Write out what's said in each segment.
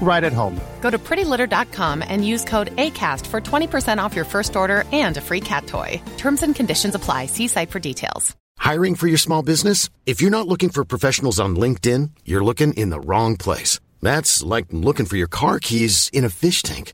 right at home. Go to prettylitter.com and use code ACAST for 20% off your first order and a free cat toy. Terms and conditions apply. See site for details. Hiring for your small business? If you're not looking for professionals on LinkedIn, you're looking in the wrong place. That's like looking for your car keys in a fish tank.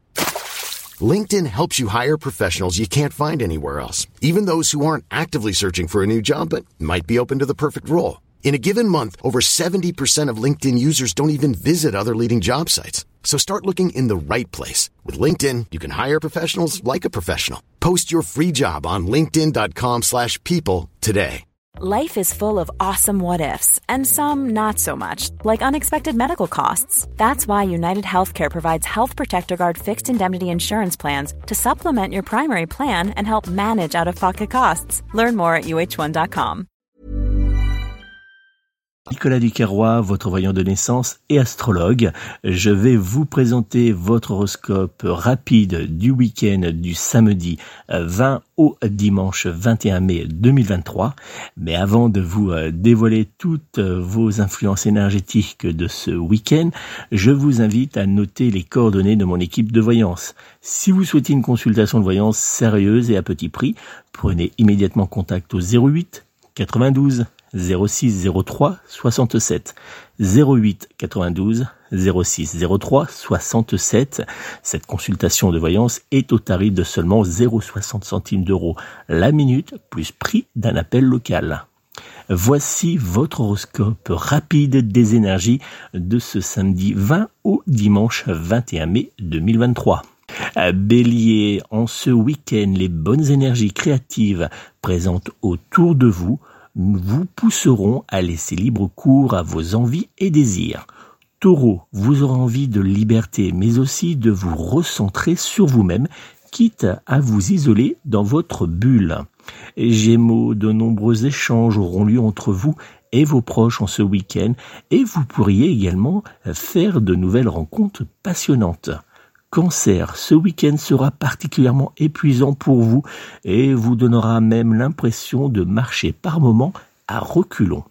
LinkedIn helps you hire professionals you can't find anywhere else, even those who aren't actively searching for a new job but might be open to the perfect role. In a given month, over 70% of LinkedIn users don't even visit other leading job sites. So start looking in the right place. With LinkedIn, you can hire professionals like a professional. Post your free job on linkedin.com slash people today. Life is full of awesome what ifs, and some not so much, like unexpected medical costs. That's why United Healthcare provides Health Protector Guard fixed indemnity insurance plans to supplement your primary plan and help manage out of pocket costs. Learn more at uh1.com. Nicolas Duquerrois, votre voyant de naissance et astrologue. Je vais vous présenter votre horoscope rapide du week-end du samedi 20 au dimanche 21 mai 2023. Mais avant de vous euh, dévoiler toutes vos influences énergétiques de ce week-end, je vous invite à noter les coordonnées de mon équipe de voyance. Si vous souhaitez une consultation de voyance sérieuse et à petit prix, prenez immédiatement contact au 08 92 06 03 67 08 92 06 03 67. Cette consultation de voyance est au tarif de seulement 0,60 centimes d'euros la minute plus prix d'un appel local. Voici votre horoscope rapide des énergies de ce samedi 20 au dimanche 21 mai 2023. Bélier, en ce week-end, les bonnes énergies créatives présentes autour de vous vous pousseront à laisser libre cours à vos envies et désirs. Taureau, vous aurez envie de liberté, mais aussi de vous recentrer sur vous-même, quitte à vous isoler dans votre bulle. Gémeaux, de nombreux échanges auront lieu entre vous et vos proches en ce week-end, et vous pourriez également faire de nouvelles rencontres passionnantes. Cancer, ce week-end sera particulièrement épuisant pour vous et vous donnera même l'impression de marcher par moments à reculons.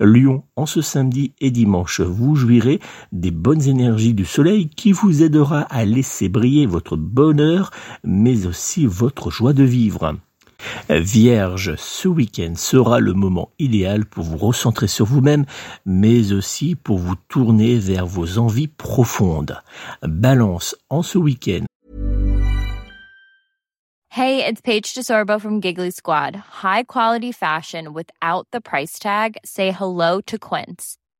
Lion, en ce samedi et dimanche, vous jouirez des bonnes énergies du soleil qui vous aidera à laisser briller votre bonheur, mais aussi votre joie de vivre. Vierge, ce week-end sera le moment idéal pour vous recentrer sur vous-même, mais aussi pour vous tourner vers vos envies profondes. Balance, en ce week-end. Hey, it's Paige DeSorbo from Giggly Squad. High quality fashion without the price tag. Say hello to Quince.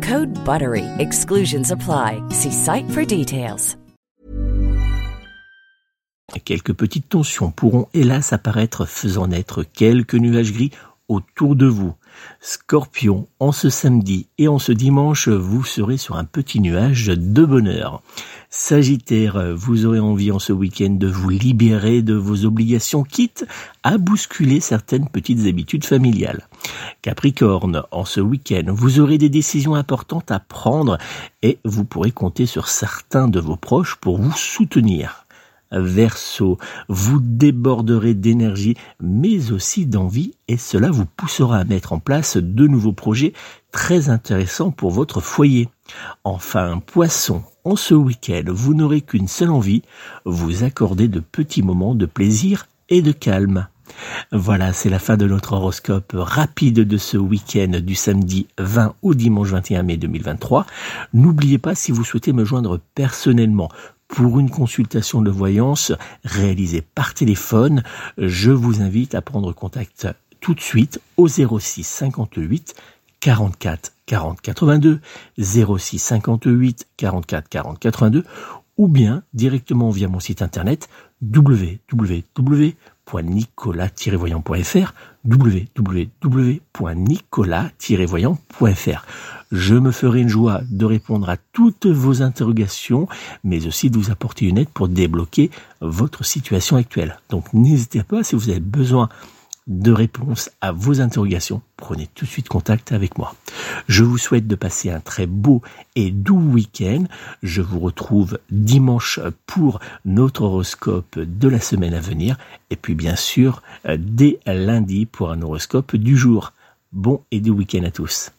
Code BUTTERY. Exclusions apply. See site for details. quelques petites tensions pourront hélas apparaître faisant naître quelques nuages gris autour de vous. Scorpion, en ce samedi et en ce dimanche, vous serez sur un petit nuage de bonheur. Sagittaire, vous aurez envie en ce week-end de vous libérer de vos obligations, quitte à bousculer certaines petites habitudes familiales. Capricorne, en ce week-end, vous aurez des décisions importantes à prendre et vous pourrez compter sur certains de vos proches pour vous soutenir. Verseau, vous déborderez d'énergie, mais aussi d'envie, et cela vous poussera à mettre en place de nouveaux projets très intéressants pour votre foyer. Enfin, Poisson, en ce week-end, vous n'aurez qu'une seule envie, vous accorder de petits moments de plaisir et de calme. Voilà, c'est la fin de notre horoscope rapide de ce week-end du samedi 20 au dimanche 21 mai 2023. N'oubliez pas si vous souhaitez me joindre personnellement pour une consultation de voyance réalisée par téléphone, je vous invite à prendre contact tout de suite au 06 58 44 40 82 06 58 44 40 82 ou bien directement via mon site internet www.nicolas-voyant.fr www.nicolas-voyant.fr Je me ferai une joie de répondre à toutes vos interrogations, mais aussi de vous apporter une aide pour débloquer votre situation actuelle. Donc n'hésitez pas si vous avez besoin de réponses à vos interrogations, prenez tout de suite contact avec moi. Je vous souhaite de passer un très beau et doux week-end. Je vous retrouve dimanche pour notre horoscope de la semaine à venir et puis bien sûr dès lundi pour un horoscope du jour. Bon et doux week-end à tous.